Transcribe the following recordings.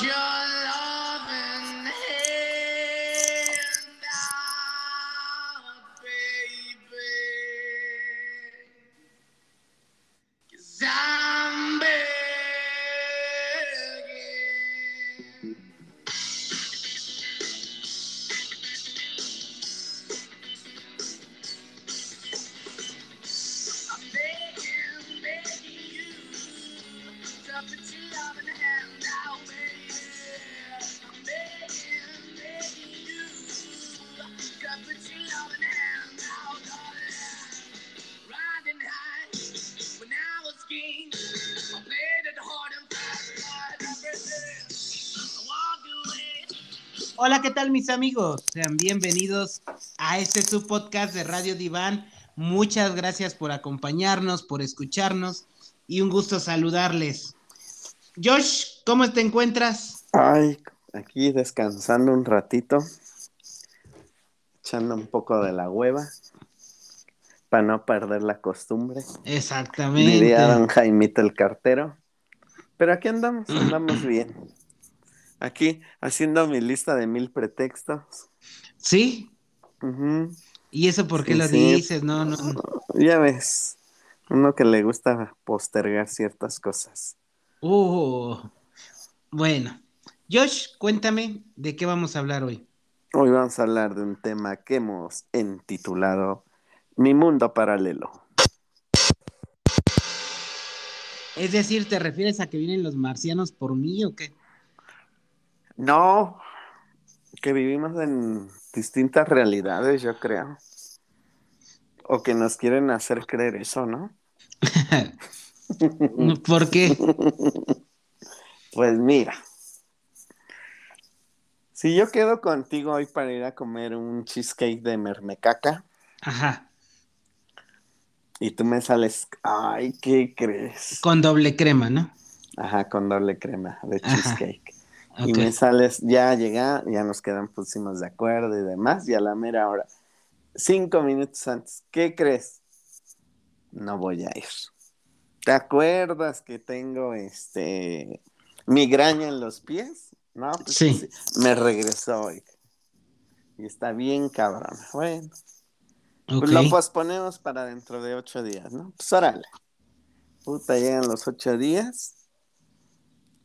Yeah. Tal mis amigos? Sean bienvenidos a este su podcast de Radio Diván. Muchas gracias por acompañarnos, por escucharnos y un gusto saludarles. Josh, ¿cómo te encuentras? Ay, aquí descansando un ratito, echando un poco de la hueva para no perder la costumbre. Exactamente. Diría don Jaimito el cartero. Pero aquí andamos, andamos bien. Aquí haciendo mi lista de mil pretextos. ¿Sí? ¿Y eso por qué Sí, lo sí. dices? No, no. no. Ya ves, uno que le gusta postergar ciertas cosas. Uh, bueno, Josh, cuéntame de qué vamos a hablar hoy. Hoy vamos a hablar de un tema que hemos intitulado Mi mundo paralelo. Es decir, ¿te refieres a que vienen los marcianos por mí o qué? No, que vivimos en distintas realidades, yo creo. O que nos quieren hacer creer eso, ¿no? ¿Por qué? Pues mira, si yo quedo contigo hoy para ir a comer un cheesecake de mermecaca Ajá, y tú me sales, ay, ¿qué crees? con doble crema, ¿no? Ajá, con doble crema de Ajá. Y me sales, ya llega, ya nos quedan, pusimos de acuerdo y demás, y a la mera hora, cinco minutos antes, ¿qué crees? No voy a ir. ¿Te acuerdas que tengo este migraña en los pies? No, pues Sí. me regresó hoy. Y está bien cabrón. Bueno, pues lo posponemos para dentro de ocho días, ¿no? Pues órale. Puta, llegan los ocho días.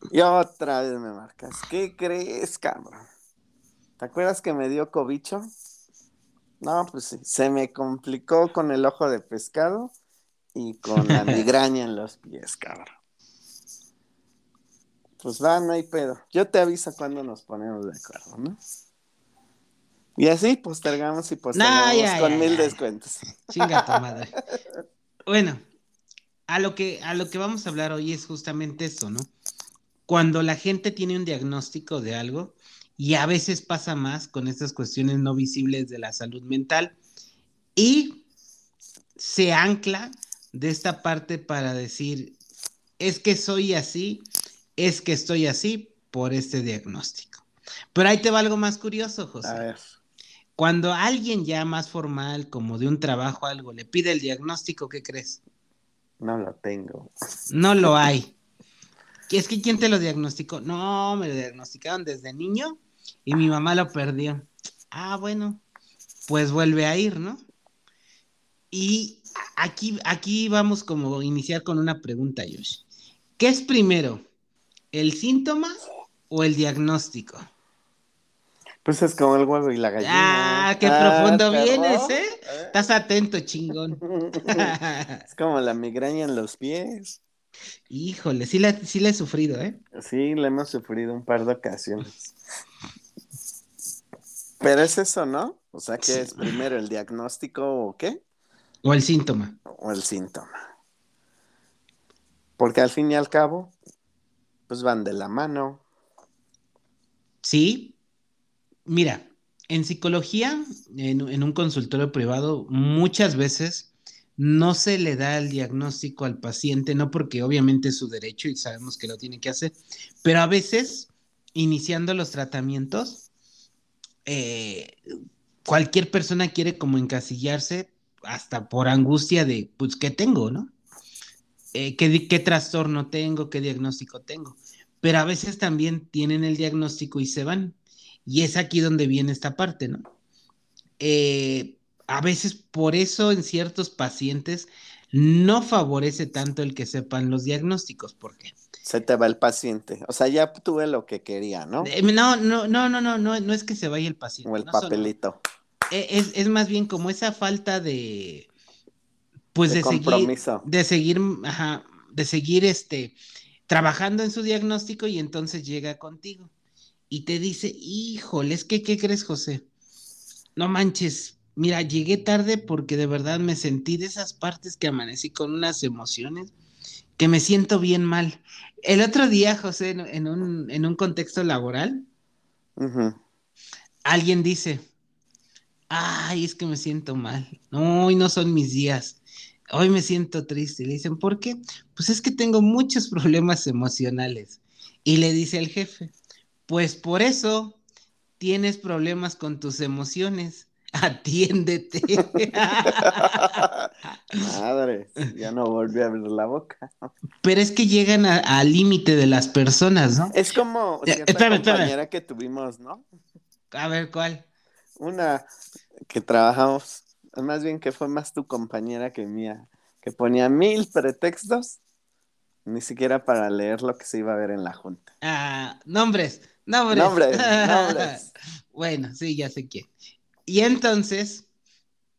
Y otra vez me marcas. ¿Qué crees, cabrón? ¿Te acuerdas que me dio cobicho? No, pues sí. Se me complicó con el ojo de pescado y con la migraña en los pies, cabrón. Pues va, no hay pedo. Yo te aviso cuando nos ponemos de acuerdo, ¿no? Y así postergamos y postergamos ya, con ya, mil ya. descuentos. Chinga tu madre. Bueno, a lo que a lo que vamos a hablar hoy es justamente eso, ¿no? Cuando la gente tiene un diagnóstico de algo y a veces pasa más con estas cuestiones no visibles de la salud mental y se ancla de esta parte para decir es que soy así, es que estoy así por este diagnóstico. Pero ahí te va algo más curioso, José. A ver. Cuando alguien ya más formal, como de un trabajo, algo, le pide el diagnóstico, ¿qué crees? No lo tengo. No lo hay. Es que ¿quién te lo diagnosticó? No, me lo diagnosticaron desde niño y mi mamá lo perdió. Ah, bueno, pues vuelve a ir, ¿no? Y aquí, aquí vamos como a iniciar con una pregunta, Josh. ¿Qué es primero? ¿El síntoma o el diagnóstico? Pues es como el huevo y la gallina. Ah, qué profundo perro. vienes, ¿eh? Estás atento, chingón. Es como la migraña en los pies. Híjole, sí la, sí la he sufrido, ¿eh? Sí, la hemos sufrido un par de ocasiones. Pero es eso, ¿no? O sea, que Sí. es primero el diagnóstico o qué? O el síntoma. O el síntoma. Porque al fin y al cabo, pues van de la mano. Sí. Mira, en psicología, en, en un consultorio privado, muchas veces no se le da el diagnóstico al paciente, no porque obviamente es su derecho y sabemos que lo tiene que hacer, pero a veces, iniciando los tratamientos, eh, cualquier persona quiere como encasillarse hasta por angustia de, pues, ¿qué tengo, no? Eh, ¿qué, ¿Qué trastorno tengo? ¿Qué diagnóstico tengo? pero a veces también tienen el diagnóstico y se van. Y es aquí donde viene esta parte, ¿no? Eh, a veces por eso en ciertos pacientes no favorece tanto el que sepan los diagnósticos. ¿Por qué? Se te va el paciente. O sea, ya tuve lo que quería, ¿no? Eh, no, no, no, no, no, no, no es que se vaya el paciente. O el no papelito. Eh, es, es más bien como esa falta de, pues De de, seguir, compromiso. de seguir, ajá, de seguir este, trabajando en su diagnóstico y entonces llega contigo y te dice, híjole, es que, ¿qué crees, José? No manches, mira, llegué tarde porque de verdad me sentí de esas partes que amanecí con unas emociones que me siento bien mal. El otro día, José, en, un, en un contexto laboral, alguien dice, ay, es que me siento mal, no, hoy no son mis días, hoy me siento triste. Y le dicen, ¿por qué? Pues es que tengo muchos problemas emocionales. Y le dice el jefe, pues por eso tienes problemas con tus emociones, atiéndete. Madre, ya no volví a abrir la boca. Pero es que llegan al límite de las personas, ¿no? Es como cierta espérame, espérame. compañera que tuvimos, ¿no? A ver, ¿cuál? Una que trabajamos, más bien que fue más tu compañera que mía, que ponía mil pretextos, ni siquiera para leer lo que se iba a ver en la junta. Ah, nombres, nombres. Nombres, nombres. bueno, sí, ya sé quién. Y entonces,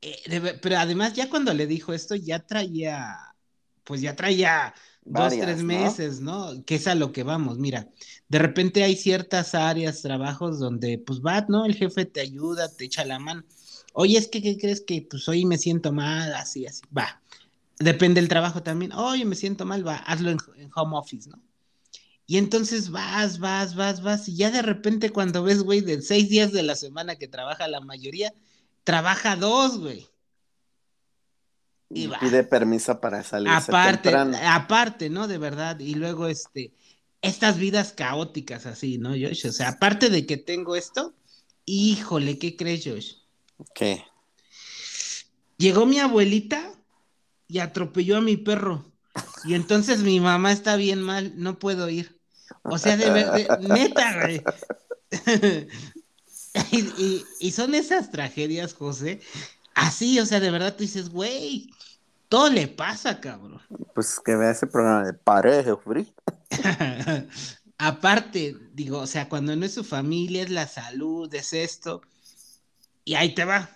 eh, pero además ya cuando le dijo esto, ya traía, pues ya traía dos, tres ¿no? meses, ¿no? Que es a lo que vamos, mira, de repente hay ciertas áreas, trabajos donde, pues va, ¿no? El jefe te ayuda, te echa la mano. Oye, es que, ¿qué crees que, pues hoy me siento mal, así, así, va. Depende del trabajo también. Oye, me siento mal, va, hazlo en, en home office, ¿no? Y entonces vas, vas, vas, vas, y ya de repente cuando ves, güey, de seis días de la semana que trabaja la mayoría, trabaja dos, güey. Y Y va. pide permiso para salir Aparte, temprano. aparte, ¿no? De verdad. Y luego, este, estas vidas caóticas así, ¿no, Josh? O sea, aparte de que tengo esto, híjole, ¿qué crees, Josh? ¿Qué? Llegó mi abuelita y atropelló a mi perro. Y entonces mi mamá está bien mal, no puedo ir. O sea, de, ver- de- neta, güey. y, y- y son esas tragedias, José. Así, o sea, de verdad tú dices, güey, todo le pasa, cabrón. Pues que vea ese programa de pareja, free. Aparte, digo, o sea, cuando no es su familia, es la salud, es esto. Y ahí te va.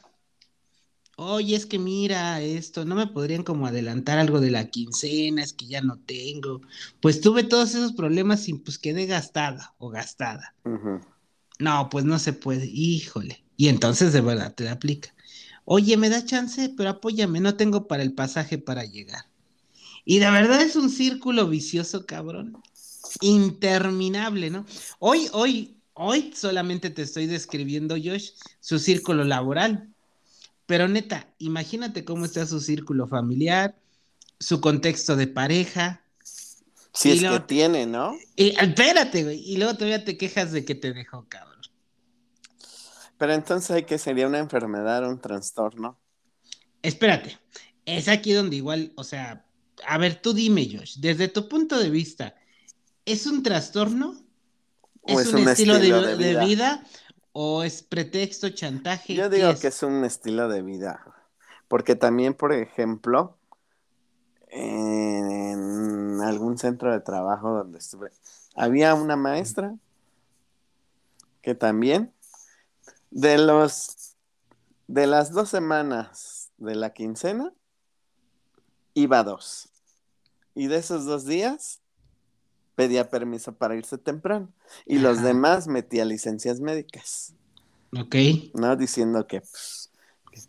Oye, es que mira esto, no me podrían como adelantar algo de la quincena, es que ya no tengo. Pues tuve todos esos problemas y pues quedé gastada o gastada. No, pues no se puede, híjole. Y entonces de verdad te la aplica. Oye, me da chance, pero apóyame, no tengo para el pasaje para llegar. Y de verdad es un círculo vicioso, cabrón. Interminable, ¿no? Hoy, hoy, hoy solamente te estoy describiendo, Josh, su círculo laboral. Pero neta, imagínate cómo está su círculo familiar, su contexto de pareja. Si es luego- que tiene, ¿no? Y, espérate, güey. Y luego todavía te quejas de que te dejó, cabrón. Pero entonces hay que sería una enfermedad o un trastorno. Espérate, es aquí donde igual, o sea, a ver, tú dime, Josh, desde tu punto de vista, ¿es un trastorno? O ¿Es, es un, un estilo, de, estilo de de vida. vida? ¿O es pretexto, chantaje? Yo ¿Qué digo es? que es un estilo de vida. Porque también, por ejemplo, en algún centro de trabajo donde estuve, había una maestra que también de los de las dos semanas de la quincena iba dos. Y de esos dos días pedía permiso para irse temprano. Y los demás metía licencias médicas. Ok. ¿no? Diciendo que, pues,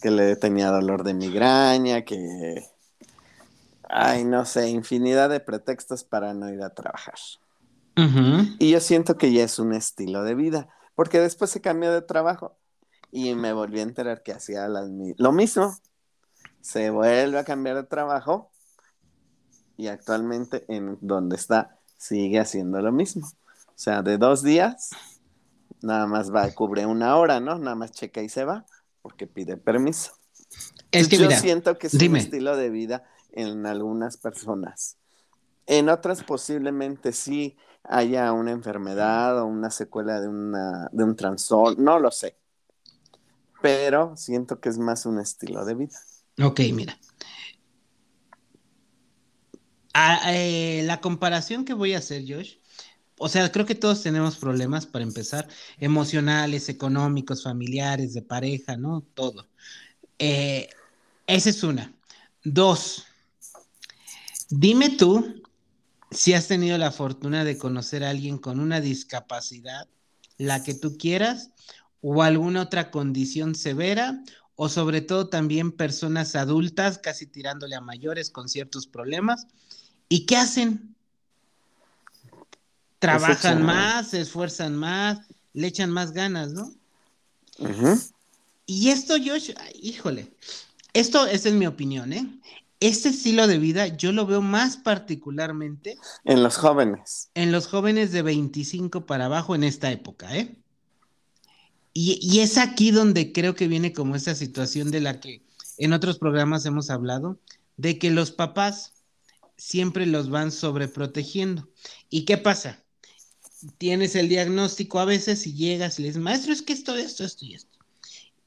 que le tenía dolor de migraña, que, ay, no sé, infinidad de pretextos para no ir a trabajar. Y yo siento que ya es un estilo de vida, porque después se cambió de trabajo y me volví a enterar que hacía las lo mismo. Se vuelve a cambiar de trabajo y actualmente en donde está sigue haciendo lo mismo. O sea, de dos días, nada más va, cubre una hora, ¿no? Nada más checa y se va, porque pide permiso. Es que Yo mira, siento que es dime. un estilo de vida en algunas personas. En otras posiblemente sí haya una enfermedad o una secuela de, una, de un trastorno, no lo sé. Pero siento que es más un estilo de vida. Ok, mira. Eh, la comparación que voy a hacer, Josh, o sea, creo que todos tenemos problemas para empezar, emocionales, económicos, familiares, de pareja, ¿no? Todo. Eh, esa es una. Dos, dime tú si has tenido la fortuna de conocer a alguien con una discapacidad, la que tú quieras, o alguna otra condición severa, o sobre todo también personas adultas, casi tirándole a mayores con ciertos problemas. ¿Y qué hacen? Trabajan más, se esfuerzan más, le echan más ganas, ¿no? Y esto, Josh, híjole, esto es en mi opinión, ¿eh? Este estilo de vida yo lo veo más particularmente en los jóvenes. En los jóvenes de 25 para abajo en esta época, ¿eh? Y, y es aquí donde creo que viene como esa situación de la que en otros programas hemos hablado, de que los papás siempre los van sobreprotegiendo. ¿Y qué pasa? Tienes el diagnóstico a veces y llegas y le dices, maestro, es que esto, esto, esto y esto.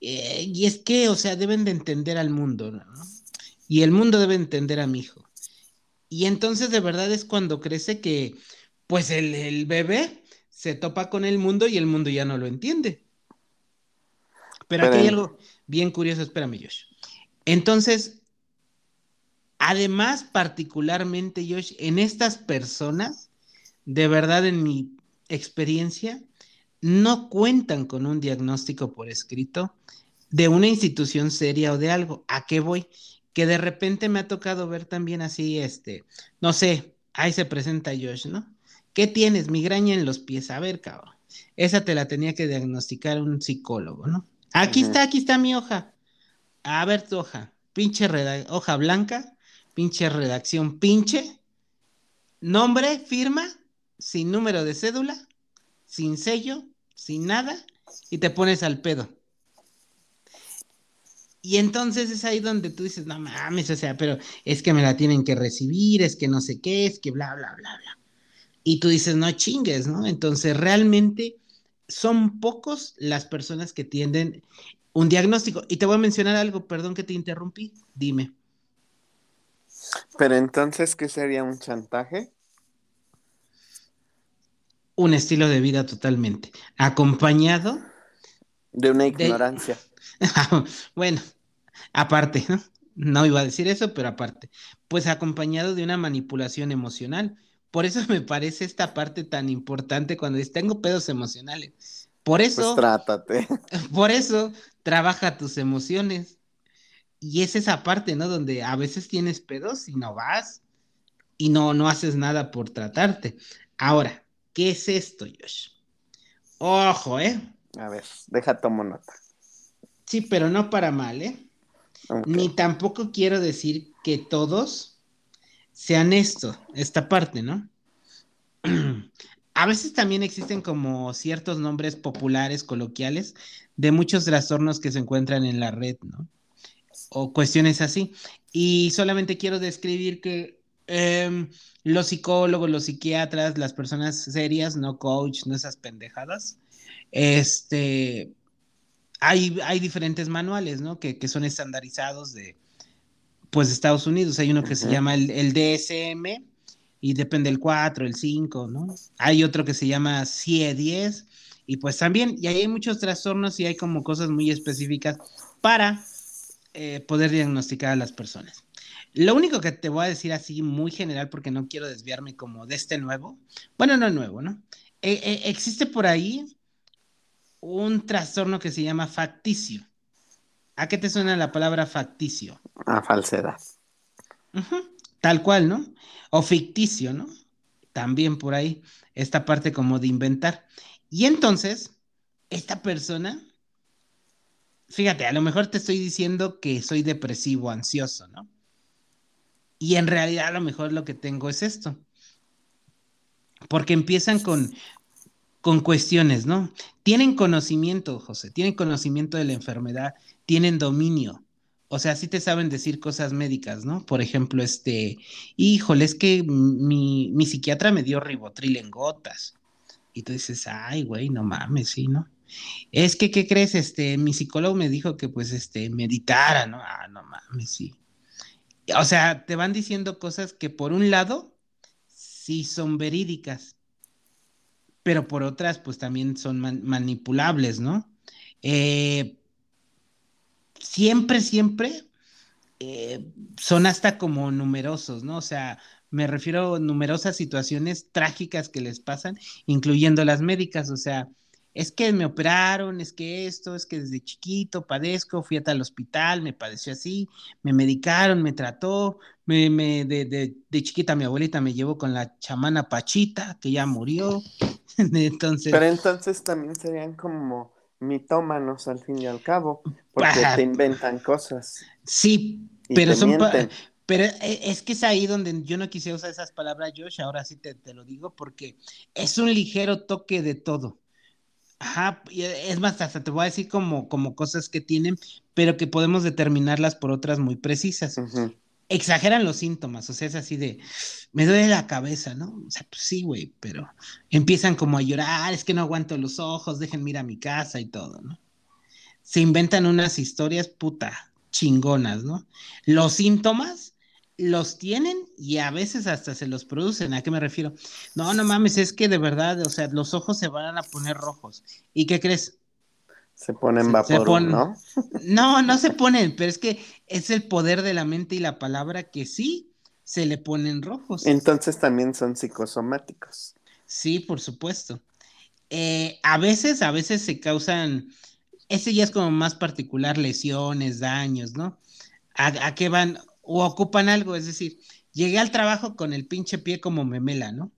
Eh, y es que, o sea, deben de entender al mundo, ¿no? Y el mundo debe entender a mi hijo. Y entonces de verdad es cuando crece que, pues el, el bebé se topa con el mundo y el mundo ya no lo entiende. Pero aquí hay algo bien curioso, espérame, Josh. Entonces, además, particularmente, Josh, en estas personas, de verdad, en mi experiencia, no cuentan con un diagnóstico por escrito de una institución seria o de algo. ¿A qué voy? Que de repente me ha tocado ver también así, este, no sé, ahí se presenta Josh, ¿no? ¿Qué tienes? Migraña en los pies. A ver, cabrón. Esa te la tenía que diagnosticar un psicólogo, ¿no? Aquí está, aquí está mi hoja. A ver tu hoja. Pinche hoja blanca, pinche redacción, pinche. Nombre, firma, sin número de cédula, sin sello, sin nada, y te pones al pedo. Y entonces es ahí donde tú dices, no mames, o sea, pero es que me la tienen que recibir, es que no sé qué, es que bla, bla, bla, bla. Y tú dices, no chingues, ¿no? Entonces realmente son pocos las personas que tienden un diagnóstico. Y te voy a mencionar algo, perdón que te interrumpí, dime. Pero entonces, ¿qué sería un chantaje? Un estilo de vida totalmente, acompañado de una ignorancia. bueno, aparte, ¿no? No iba a decir eso, pero aparte, pues acompañado de una manipulación emocional. Por eso me parece esta parte tan importante cuando dices, tengo pedos emocionales. Por eso. Pues trátate. Por eso, trabaja tus emociones. Y es esa parte, ¿no? Donde a veces tienes pedos y no vas y no, no haces nada por tratarte. Ahora, ¿qué es esto, Josh? Ojo, ¿eh? A ver, deja tomo nota. Sí, pero no para mal, ¿eh? Ni tampoco quiero decir que todos sean esto, esta parte, ¿no? A veces también existen como ciertos nombres populares, coloquiales, de muchos trastornos que se encuentran en la red, ¿no? O cuestiones así. Y solamente quiero describir que em, los psicólogos, los psiquiatras, las personas serias, no coach, no esas pendejadas, este, hay, hay diferentes manuales, ¿no? Que, que son estandarizados de, pues Estados Unidos. Hay uno que se llama el, DSM y depende el 4, el 5, ¿no? Hay otro que se llama CIE-10 y pues también, y ahí hay muchos trastornos y hay como cosas muy específicas para eh, poder diagnosticar a las personas. Lo único que te voy a decir así muy general, porque no quiero desviarme como de este nuevo, bueno, no nuevo, ¿no? Eh, eh, existe por ahí un trastorno que se llama facticio. ¿A qué te suena la palabra facticio? A falsedad. Tal cual, ¿no? O ficticio, ¿no? También por ahí, esta parte como de inventar. Y entonces, esta persona, fíjate, a lo mejor te estoy diciendo que soy depresivo, ansioso, ¿no? Y en realidad a lo mejor lo que tengo es esto. Porque empiezan con, con cuestiones, ¿no? Tienen conocimiento, José, tienen conocimiento de la enfermedad, tienen dominio, o sea, sí te saben decir cosas médicas, ¿no? Por ejemplo, este, híjole, es que mi, mi psiquiatra me dio ribotril en gotas. Y tú dices, ay, güey, no mames, sí, ¿no? Es que, ¿qué crees? Este, mi psicólogo me dijo que, pues, este, meditara, ¿no? Ah, no mames, sí. O sea, te van diciendo cosas que por un lado sí son verídicas, pero por otras, pues también son manipulables, ¿no? Eh, siempre, siempre eh, son hasta como numerosos, ¿no? O sea, me refiero a numerosas situaciones trágicas que les pasan, incluyendo las médicas, o sea, es que me operaron, es que esto, es que desde chiquito padezco, fui hasta el hospital, me padeció así, me medicaron, me trató, me, me de, de, de, chiquita mi abuelita me llevó con la chamana Pachita, que ya murió, entonces... Pero entonces también serían como mitómanos al fin y al cabo, porque te inventan cosas. Sí, pero son... Pero eh, es que es ahí donde yo no quise usar esas palabras, Josh, ahora sí te, te, lo digo, porque es un ligero toque de todo. Ajá, es más, hasta te voy a decir como, como cosas que tienen, pero que podemos determinarlas por otras muy precisas exageran los síntomas, o sea, es así de, me duele la cabeza, ¿no? O sea, pues sí, güey, pero empiezan como a llorar, es que no aguanto los ojos, dejen ir a mi casa y todo, ¿no? Se inventan unas historias puta chingonas, ¿no? Los síntomas los tienen y a veces hasta se los producen. ¿A qué me refiero? No, no mames, es que de verdad, o sea, los ojos se van a poner rojos. ¿Y qué crees? Se ponen vapor, ¿no? No, no se ponen, pero es que es el poder de la mente y la palabra que sí se le ponen rojos. Entonces también son psicosomáticos. Sí, por supuesto. Eh, a veces, a veces se causan, ese ya es como más particular, lesiones, daños, ¿no? ¿A, qué van? O ocupan algo, es decir, llegué al trabajo con el pinche pie como memela, ¿no?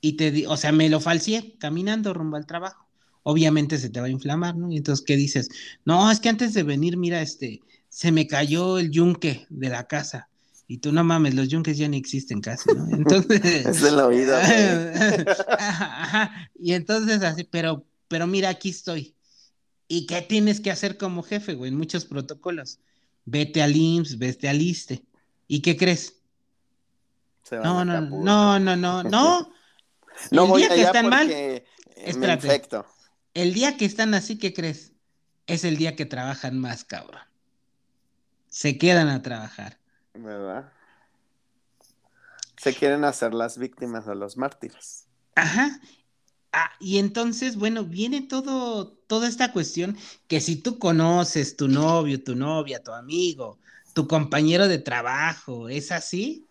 Y te di, o sea, me lo falseé caminando rumbo al trabajo obviamente se te va a inflamar, ¿no? Y entonces, ¿qué dices? No, es que antes de venir, mira, este, se me cayó el yunque de la casa. Y tú no mames, los yunques ya ni existen casi, ¿no? Entonces. es de la vida. Y entonces así, pero, pero mira, aquí estoy. ¿Y qué tienes que hacer como jefe, güey? En muchos protocolos. Vete al IMSS, vete al ISTE. ¿Y qué crees? No, no, no, no, no, no, no. No el voy día que están mal. Espérate. El día que están así, ¿qué crees? Es el día que trabajan más, cabrón. Se quedan a trabajar. ¿Verdad? Se quieren hacer las víctimas o los mártires. Ajá. Ah, y entonces, bueno, viene todo, toda esta cuestión que si tú conoces tu novio, tu novia, tu amigo, tu compañero de trabajo, es así,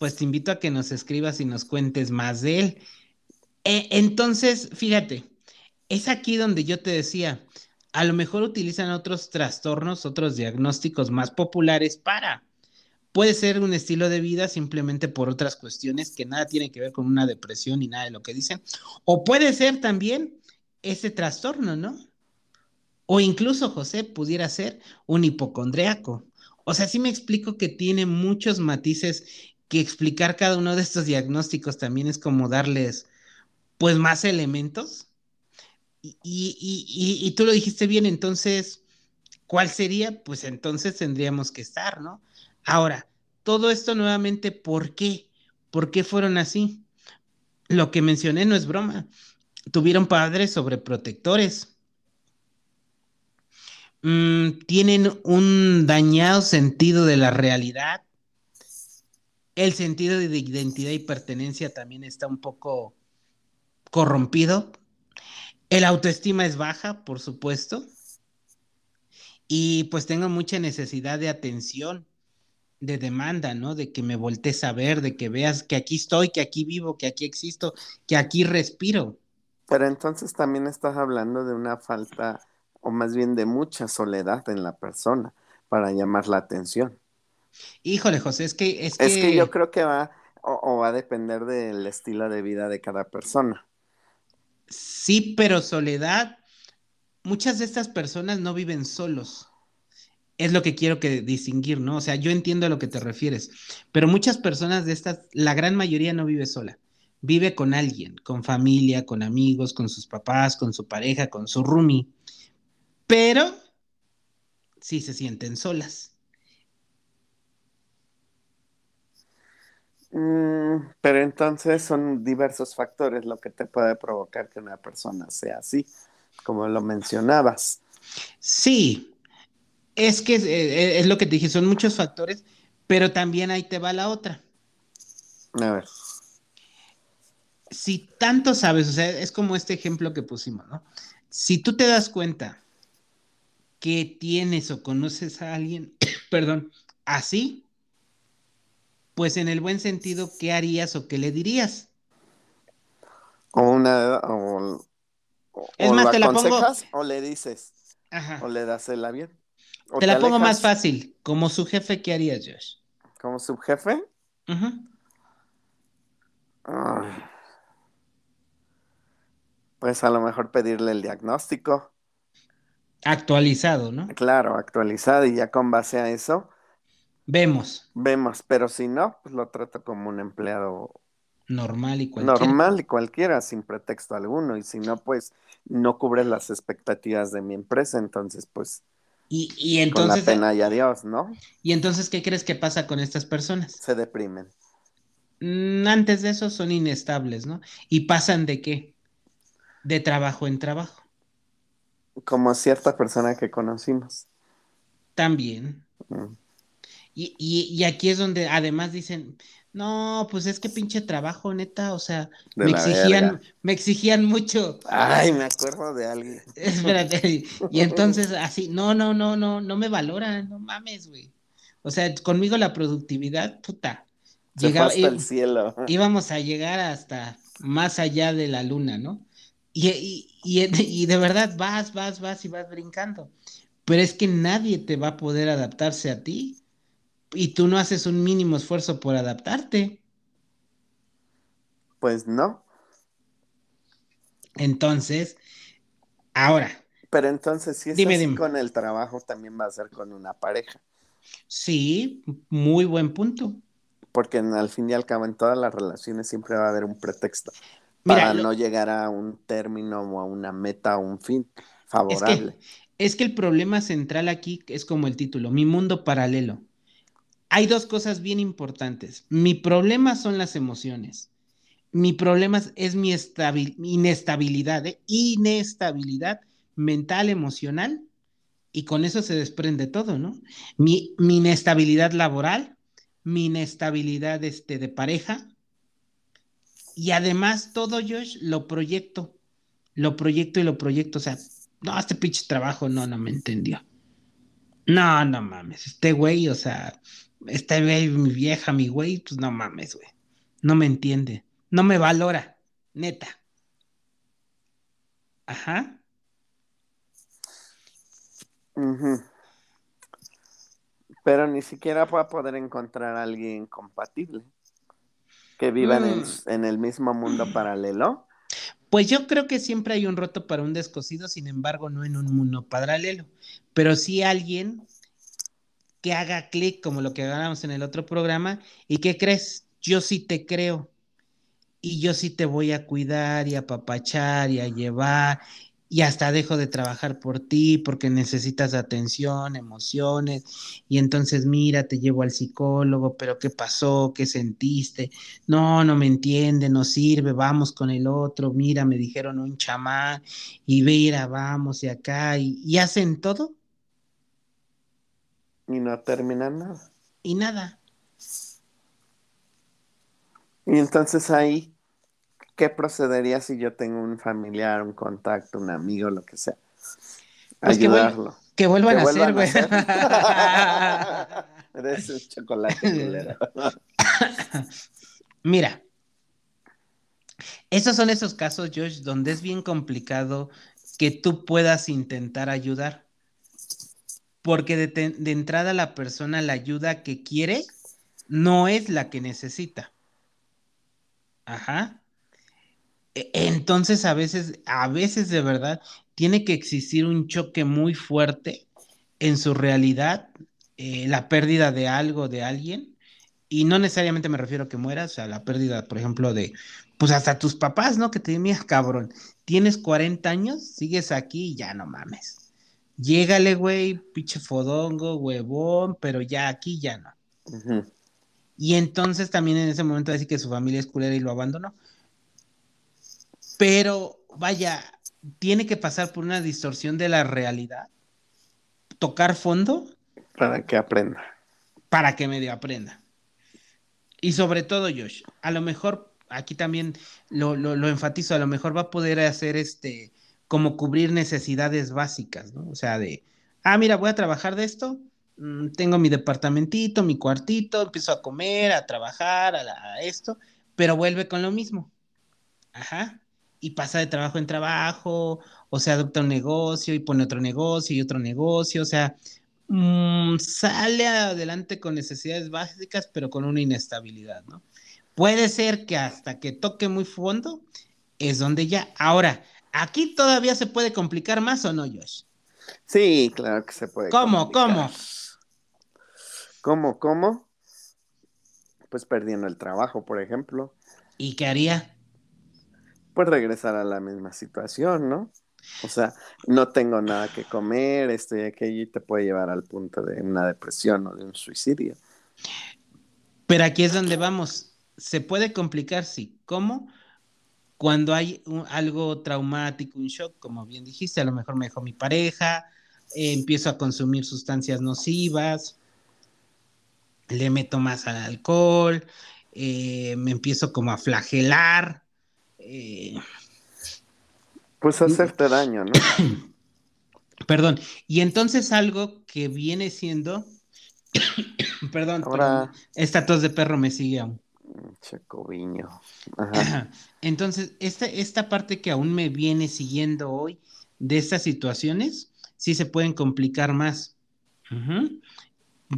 pues te invito a que nos escribas y nos cuentes más de él. E, entonces, fíjate, es aquí donde yo te decía, a lo mejor utilizan otros trastornos, otros diagnósticos más populares para. Puede ser un estilo de vida simplemente por otras cuestiones que nada tienen que ver con una depresión y nada de lo que dicen. O puede ser también ese trastorno, ¿no? O incluso, José, pudiera ser un hipocondriaco. O sea, sí me explico que tiene muchos matices que explicar cada uno de estos diagnósticos también es como darles, pues, más elementos y, tú lo dijiste bien, entonces, ¿cuál sería? Pues entonces tendríamos que estar, ¿no? Ahora, todo esto nuevamente, ¿por qué? ¿Por qué fueron así? Lo que mencioné no es broma. Tuvieron padres sobreprotectores. Mm, tienen un dañado sentido de la realidad. El sentido de identidad y pertenencia también está un poco corrompido el autoestima es baja, por supuesto. Y pues tengo mucha necesidad de atención, de demanda, ¿no? De que me voltees a ver, de que veas que aquí estoy, que aquí vivo, que aquí existo, que aquí respiro. Pero entonces también estás hablando de una falta, o más bien de mucha soledad en la persona para llamar la atención. Híjole, José, es que... Es que, es que yo creo que va, o va a depender del estilo de vida de cada persona. Sí, pero soledad, muchas de estas personas no viven solos es lo que quiero que distinguir, ¿no? O sea, yo entiendo a lo que te refieres, pero muchas personas de estas, la gran mayoría no vive sola, vive con alguien, con familia, con amigos, con sus papás, con su pareja, con su roomie, pero sí se sienten solas. Mm, pero entonces son diversos factores lo que te puede provocar que una persona sea así, como lo mencionabas. Sí, es que es, eh, es lo que te dije, son muchos factores, pero también ahí te va la otra. A ver. Si tanto sabes, o sea, es como este ejemplo que pusimos, ¿no? Si tú te das cuenta que tienes o conoces a alguien, perdón, así, pues en el buen sentido, ¿qué harías o qué le dirías? O una o, o- Es o más, te la pongo- o le dices Ajá. o le das el avión. Te la pongo más fácil. Como su jefe, ¿qué harías, Josh? Como subjefe. Ah, Pues a lo mejor pedirle el diagnóstico, Actualizado, ¿no? claro, actualizado y ya con base a eso Vemos. vemos, pero si no, pues lo trato como un empleado Normal y cualquiera. normal y cualquiera, sin pretexto alguno, y si no, pues no cubre las expectativas de mi empresa, entonces pues Y, y con la entonces, pena y adiós, ¿no? ¿y entonces qué crees que pasa con estas personas? Se deprimen. Mm, Antes de eso son inestables, ¿no? ¿Y pasan de qué? De trabajo en trabajo. Como cierta persona que conocimos. También. Mm. Y, y- y aquí es donde además dicen, no, pues es que pinche trabajo, neta, o sea, De me exigían, verga. me exigían mucho. Ay, me acuerdo de alguien. Espérate. Y entonces así, no, no, no, no, no me valoran, no mames, güey. O sea, conmigo la productividad, puta. Se fue Llegaba, hasta el cielo. íbamos a llegar hasta más allá de la luna, ¿no? Y, y, y- y de verdad vas, vas, vas y vas brincando. Pero es que nadie te va a poder adaptarse a ti y tú no haces un mínimo esfuerzo por adaptarte. Pues no. Entonces, ahora, Pero entonces, si es Dime, así dime. con el trabajo, también va a ser con una pareja. sí, muy buen punto. Porque en- al fin y al cabo, en todas las relaciones siempre va a haber un pretexto Mira, para lo- no llegar a un término o a una meta o un fin favorable. Es que el problema central aquí es como el título, mi mundo paralelo. Hay dos cosas bien importantes. Mi problema son las emociones. Mi problema es- mi estabil- inestabilidad, ¿eh? inestabilidad mental, emocional, y con eso se desprende todo, ¿no? Mi, mi inestabilidad laboral, mi inestabilidad este, de pareja, y además todo, Josh, lo proyecto, lo proyecto y lo proyecto, o sea, no, este pinche trabajo no, no me entendió. No, no mames, este güey, o sea, este güey, mi vieja, mi güey, pues no mames, güey, no me entiende, no me valora, neta. Ajá. Pero ni siquiera va a poder encontrar a alguien compatible que vivan en, Mm. en el mismo mundo paralelo. Pues yo creo que siempre hay un roto para un descosido, sin embargo, no en un mundo paralelo, pero sí alguien que haga clic, como lo que hablamos en el otro programa, y que crees, yo sí te creo, y yo sí te voy a cuidar y a apapachar y a llevar, y hasta dejo de trabajar por ti porque necesitas atención, emociones, y entonces mira, te llevo al psicólogo, pero ¿qué pasó? ¿Qué sentiste? No, no me entiende, no sirve, vamos con el otro, mira, me dijeron un chamán, y mira, vamos y acá, y hacen todo y no terminan nada. y nada. Y entonces ahí, ¿qué procedería si yo tengo un familiar, un contacto, un amigo, lo que sea? Pues que vuel- Ayudarlo. Que vuelvan Que a hacer, vuelvan güey. Eres un chocolate. Mira, esos son esos casos, Josh, donde es bien complicado que tú puedas intentar ayudar. Porque de, entrada la persona la ayuda que quiere no es la que necesita. Ajá. E- Entonces a veces, a veces de verdad, tiene que existir un choque muy fuerte en su realidad, eh, la pérdida de algo, de alguien, y no necesariamente me refiero a que mueras, sea, la pérdida, por ejemplo, de, pues hasta tus papás, ¿no? Que te mira, cabrón, tienes 40 años, sigues aquí y ya no mames. Llégale, güey, pinche fodongo, huevón, pero ya aquí ya no. Y entonces también en ese momento decir que su familia es culera y lo abandonó. Pero vaya, tiene que pasar por una distorsión de la realidad, tocar fondo. Para que aprenda. Para que medio aprenda. Y sobre todo, Josh, a lo mejor, aquí también lo, lo, enfatizo, a lo mejor va a poder hacer este, como cubrir necesidades básicas, ¿no? O sea, de, ah, mira, voy a trabajar de esto, mm, tengo mi departamentito, mi cuartito, empiezo a comer, a trabajar, a esto, pero vuelve con lo mismo. Ajá y pasa de trabajo en trabajo, o se adopta un negocio y pone otro negocio y otro negocio, o sea, mm, sale adelante con necesidades básicas, pero con una inestabilidad, ¿no? Puede ser que hasta que toque muy fondo es donde ya. Ahora, aquí todavía se puede complicar más o no, Josh. Sí, claro que se puede. ¿Cómo? ¿Cómo? ¿Cómo? ¿Cómo? Pues perdiendo el trabajo, por ejemplo. ¿Y qué haría? pues regresar a la misma situación, ¿no? O sea, no tengo nada que comer, estoy aquí y te puede llevar al punto de una depresión o de un suicidio. Pero aquí es donde vamos. Se puede complicar, sí. ¿Cómo? Cuando hay algo traumático, un shock, como bien dijiste, a lo mejor me dejó mi pareja, eh, empiezo a consumir sustancias nocivas, le meto más al alcohol, eh, me empiezo como a flagelar, eh, pues hacerte daño, ¿no? Perdón. Y entonces algo que viene siendo. perdón, Ahora... esta tos de perro me sigue aún. Checoviño. Entonces, esta, esta parte que aún me viene siguiendo hoy de estas situaciones, sí se pueden complicar más.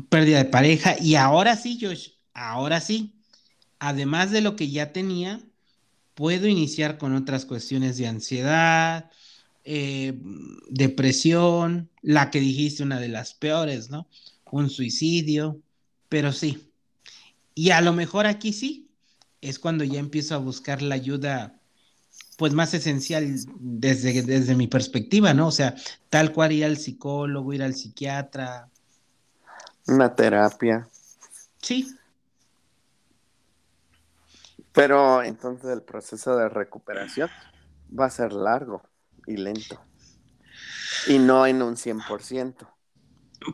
Pérdida de pareja. Y ahora sí, Josh, ahora sí. Además de lo que ya tenía, puedo iniciar con otras cuestiones de ansiedad, eh, depresión, la que dijiste, una de las peores, ¿no? Un suicidio, pero sí. Y a lo mejor aquí sí, es cuando ya empiezo a buscar la ayuda, pues más esencial desde, desde mi perspectiva, ¿no? O sea, tal cual ir al psicólogo, ir al psiquiatra. Una terapia. Sí, pero entonces el proceso de recuperación va a ser largo y lento. Y no en un 100%.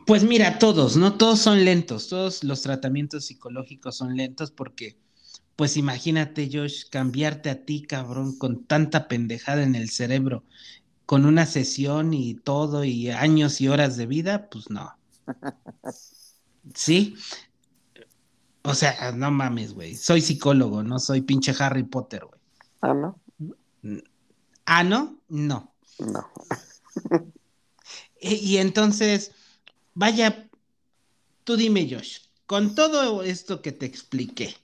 Pues mira, todos, ¿no? Todos son lentos, todos los tratamientos psicológicos son lentos porque, pues imagínate, Josh, cambiarte a ti, cabrón, con tanta pendejada en el cerebro, con una sesión y todo y años y horas de vida, pues no. Sí, o sea, no mames, güey. Soy psicólogo, no soy pinche Harry Potter, güey. Ah, ¿no? Ah, ¿no? No. No. y, entonces, vaya, tú dime, Josh, con todo esto que te expliqué,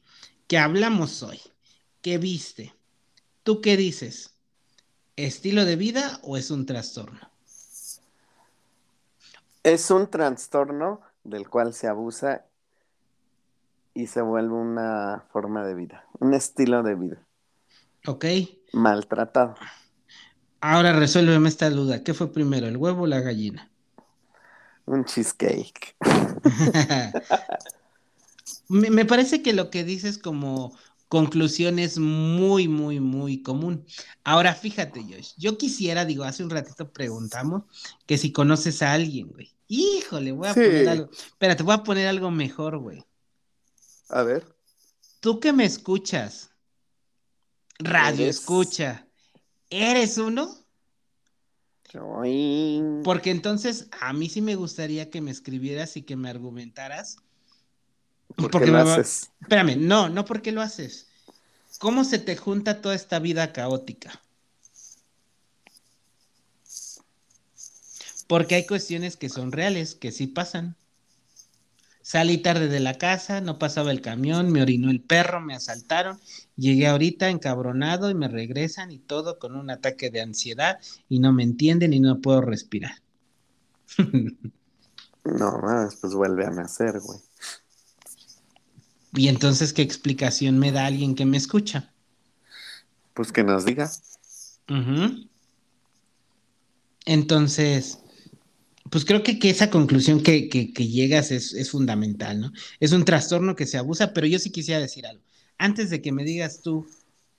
que hablamos hoy, que viste, ¿tú qué dices? ¿Estilo de vida o es un trastorno? Es un trastorno del cual se abusa y se vuelve una forma de vida, un estilo de vida. Ok. Maltratado. Ahora resuélveme esta duda. ¿Qué fue primero, el huevo o la gallina? Un cheesecake. me, parece que lo que dices como conclusión es muy, muy, muy común. Ahora fíjate, Josh, yo quisiera, digo, hace un ratito preguntamos que si conoces a alguien, güey. Híjole, voy a poner algo. Espérate, voy a poner algo mejor, güey. A ver. Tú que me escuchas, radio escucha, ¿eres uno? Porque entonces a mí sí me gustaría que me escribieras y que me argumentaras. ¿Por porque qué lo haces? Espérame, no, no porque lo haces. ¿Cómo se te junta toda esta vida caótica? Porque hay cuestiones que son reales, que sí pasan. Salí tarde de la casa, no pasaba el camión, me orinó el perro, me asaltaron, llegué ahorita encabronado y me regresan y todo con un ataque de ansiedad y no me entienden y no puedo respirar. no, más, pues vuelve a nacer, güey. Y entonces, ¿qué explicación me da alguien que me escucha? Pues que nos diga. Entonces, pues creo que, que esa conclusión que, que, que llegas es, es, fundamental, ¿no? Es un trastorno que se abusa, pero yo sí quisiera decir algo. Antes de que me digas tú,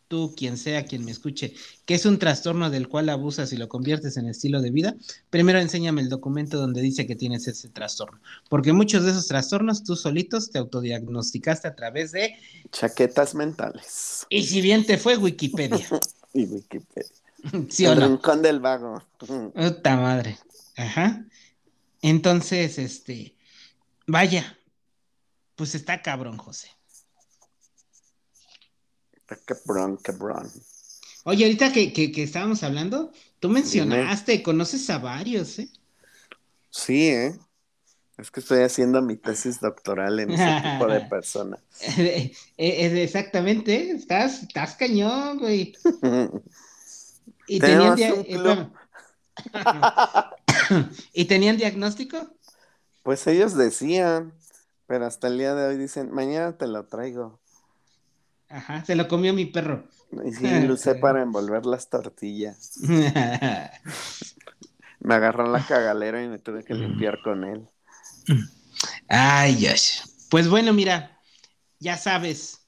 tú, quien sea, quien me escuche, que es un trastorno del cual abusas y lo conviertes en estilo de vida, primero enséñame el documento donde dice que tienes ese trastorno, porque muchos de esos trastornos tú solitos te autodiagnosticaste a través de... Chaquetas mentales. Y si bien te fue Wikipedia. y Wikipedia. ¿Sí o el no? rincón del vago. Puta madre. Ajá. Entonces, este, vaya, pues está cabrón, José. Está cabrón, cabrón. Oye, ahorita que, que, que estábamos hablando, tú mencionaste, Dime. conoces a varios, ¿eh? Sí, ¿eh? Es que estoy haciendo mi tesis doctoral en ese tipo de personas. Exactamente, estás, estás cañón, güey. y tenían, eh, ¿Y tenían diagnóstico? Pues ellos decían, pero hasta el día de hoy dicen, mañana te lo traigo. Ajá, se lo comió mi perro. Y sí, lo usé para envolver las tortillas. me agarró la cagalera y me tuve que limpiar con él. Ay, Dios. Pues bueno, mira, ya sabes,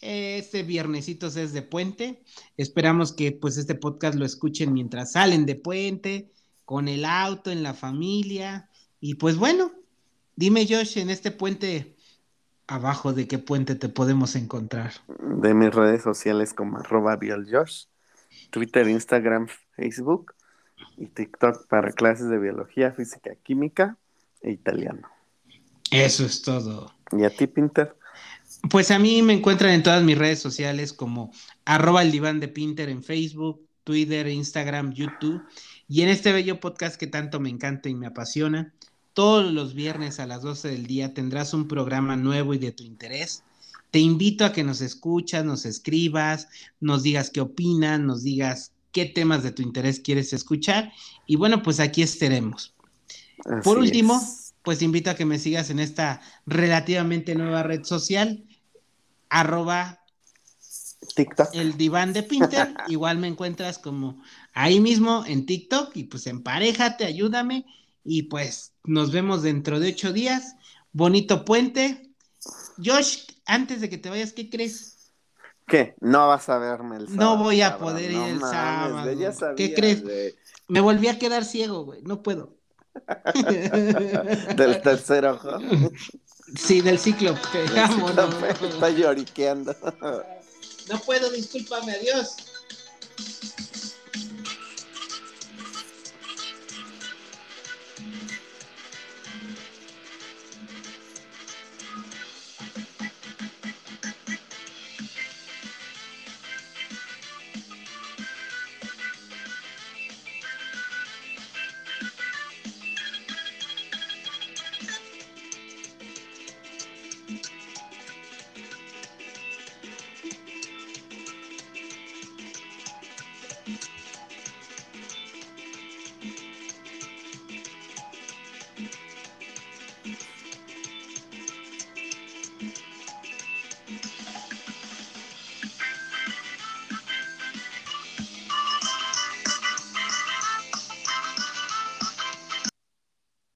este viernesito es de puente. Esperamos que pues este podcast lo escuchen mientras salen de puente, con el auto, en la familia. Y pues bueno, dime Josh, en este puente abajo de qué puente te podemos encontrar. De mis redes sociales como arroba Josh, Twitter, Instagram, Facebook y TikTok para clases de biología, física, química e italiano. Eso es todo. ¿Y a ti, Pinter? Pues a mí me encuentran en todas mis redes sociales como arroba el diván de Pinter en Facebook, Twitter, Instagram, YouTube. Y en este bello podcast que tanto me encanta y me apasiona, todos los viernes a las 12 del día tendrás un programa nuevo y de tu interés. Te invito a que nos escuchas, nos escribas, nos digas qué opinas, nos digas qué temas de tu interés quieres escuchar. Y bueno, pues aquí estaremos. Así Por último, es. pues te invito a que me sigas en esta relativamente nueva red social, arroba TikTok. El diván de Pinter. Igual me encuentras como ahí mismo en TikTok y pues emparejate, ayúdame y pues nos vemos dentro de ocho días. Bonito puente. Josh, antes de que te vayas, ¿qué crees? ¿Qué? No vas a verme el sábado. No voy a cabrón, poder ir no el mames, sábado. Ya ¿Qué crees? Me volví a quedar ciego, güey. No puedo. del tercer ojo. Sí, del. Vámonos. Está lloriqueando. No puedo, discúlpame, adiós.